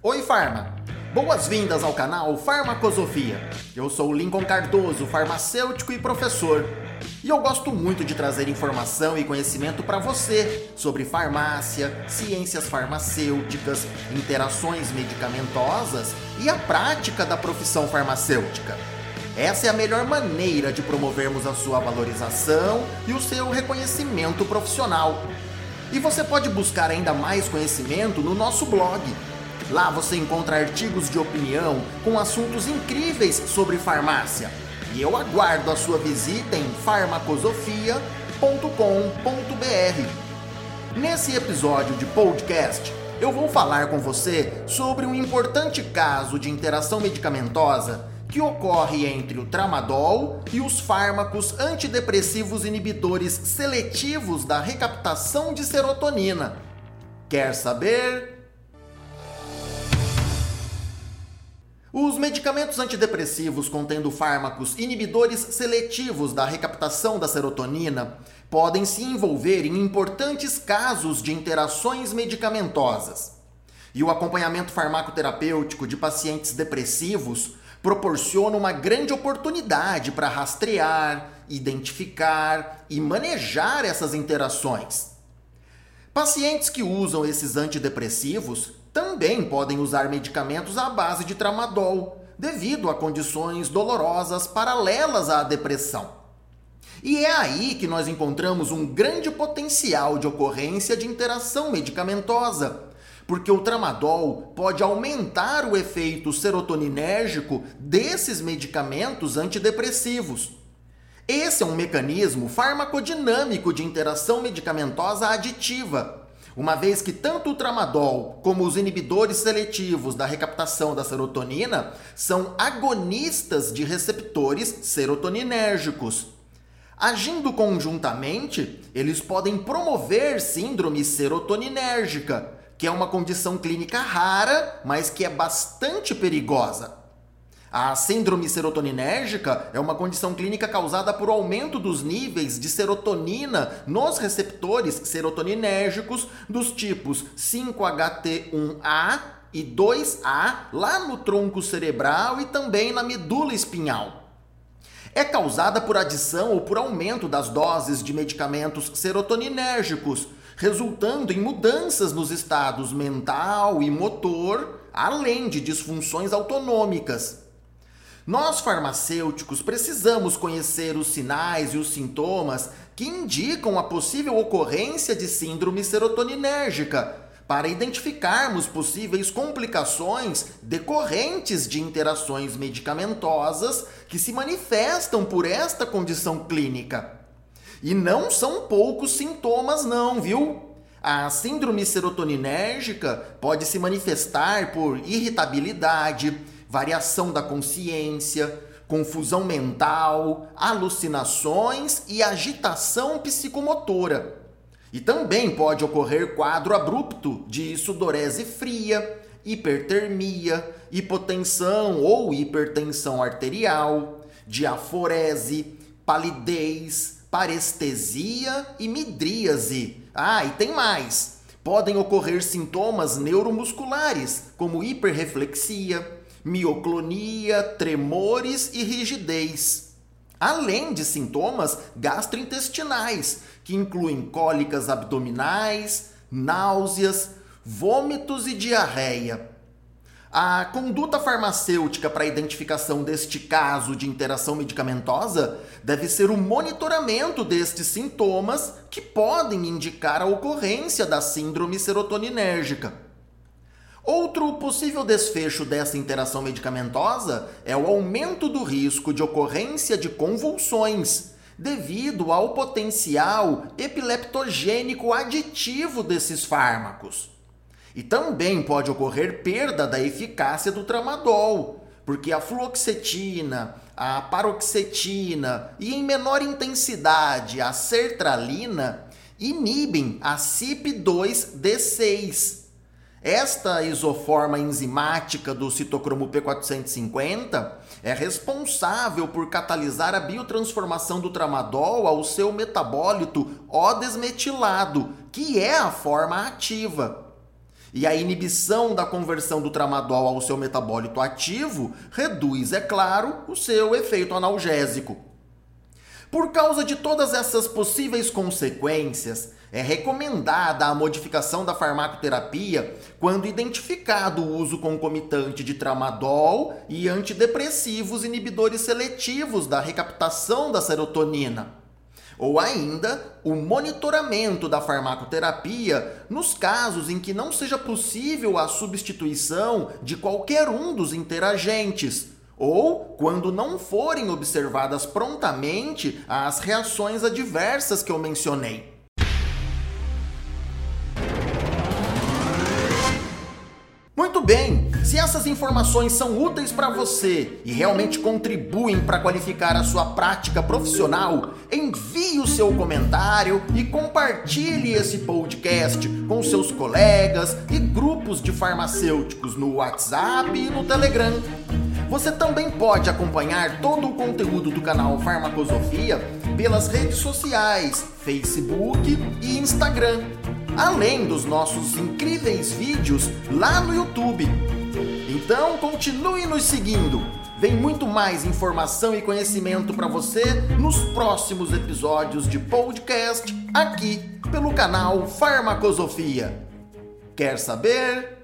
Oi, Farma! Boas-vindas ao canal Farmacosofia. Eu sou Lincoln Cardoso, farmacêutico e professor. E eu gosto muito de trazer informação e conhecimento para você sobre farmácia, ciências farmacêuticas, interações medicamentosas e a prática da profissão farmacêutica. Essa é a melhor maneira de promovermos a sua valorização e o seu reconhecimento profissional. E você pode buscar ainda mais conhecimento no nosso blog. Lá você encontra artigos de opinião com assuntos incríveis sobre farmácia. E eu aguardo a sua visita em farmacosofia.com.br. Nesse episódio de podcast, eu vou falar com você sobre um importante caso de interação medicamentosa que ocorre entre o tramadol e os fármacos antidepressivos inibidores seletivos da recaptação de serotonina. Quer saber? Os medicamentos antidepressivos contendo fármacos inibidores seletivos da recaptação da serotonina podem se envolver em importantes casos de interações medicamentosas. E o acompanhamento farmacoterapêutico de pacientes depressivos proporciona uma grande oportunidade para rastrear, identificar e manejar essas interações. Pacientes que usam esses antidepressivos também podem usar medicamentos à base de tramadol, devido a condições dolorosas paralelas à depressão. E é aí que nós encontramos um grande potencial de ocorrência de interação medicamentosa porque o tramadol pode aumentar o efeito serotoninérgico desses medicamentos antidepressivos. Esse é um mecanismo farmacodinâmico de interação medicamentosa aditiva, uma vez que tanto o tramadol como os inibidores seletivos da recaptação da serotonina são agonistas de receptores serotoninérgicos. Agindo conjuntamente, eles podem promover síndrome serotoninérgica, que é uma condição clínica rara, mas que é bastante perigosa. A síndrome serotoninérgica é uma condição clínica causada por aumento dos níveis de serotonina nos receptores serotoninérgicos dos tipos 5HT1A e 2A lá no tronco cerebral e também na medula espinhal. É causada por adição ou por aumento das doses de medicamentos serotoninérgicos, resultando em mudanças nos estados mental e motor, além de disfunções autonômicas. Nós farmacêuticos precisamos conhecer os sinais e os sintomas que indicam a possível ocorrência de síndrome serotoninérgica para identificarmos possíveis complicações decorrentes de interações medicamentosas que se manifestam por esta condição clínica. E não são poucos sintomas, não, viu? A síndrome serotoninérgica pode se manifestar por irritabilidade, variação da consciência, confusão mental, alucinações e agitação psicomotora. E também pode ocorrer quadro abrupto de sudorese fria, hipertermia, hipotensão ou hipertensão arterial, diaforese, palidez, parestesia e midríase. Ah, e tem mais! Podem ocorrer sintomas neuromusculares, como hiperreflexia, mioclonia, tremores e rigidez. Além de sintomas gastrointestinais, que incluem cólicas abdominais, náuseas, vômitos e diarreia. A conduta farmacêutica para a identificação deste caso de interação medicamentosa deve ser o monitoramento destes sintomas que podem indicar a ocorrência da síndrome serotoninérgica. Outro possível desfecho dessa interação medicamentosa é o aumento do risco de ocorrência de convulsões, devido ao potencial epileptogênico aditivo desses fármacos. E também pode ocorrer perda da eficácia do tramadol, porque a fluoxetina, a paroxetina e em menor intensidade a sertralina inibem a CYP2D6. Esta isoforma enzimática do citocromo P450 é responsável por catalisar a biotransformação do tramadol ao seu metabólito O-desmetilado, que é a forma ativa. E a inibição da conversão do tramadol ao seu metabólito ativo reduz, é claro, o seu efeito analgésico. Por causa de todas essas possíveis consequências, é recomendada a modificação da farmacoterapia quando identificado o uso concomitante de tramadol e antidepressivos inibidores seletivos da recaptação da serotonina. Ou ainda, o monitoramento da farmacoterapia nos casos em que não seja possível a substituição de qualquer um dos interagentes, ou quando não forem observadas prontamente as reações adversas que eu mencionei. Muito bem, se essas informações são úteis para você e realmente contribuem para qualificar a sua prática profissional, envie o seu comentário e compartilhe esse podcast com seus colegas e grupos de farmacêuticos no WhatsApp e no Telegram. Você também pode acompanhar todo o conteúdo do canal Farmacosofia pelas redes sociais, Facebook e Instagram além dos nossos incríveis vídeos lá no YouTube. Então continue nos seguindo. Vem muito mais informação e conhecimento para você nos próximos episódios de podcast aqui pelo canal Farmacosofia. Quer saber?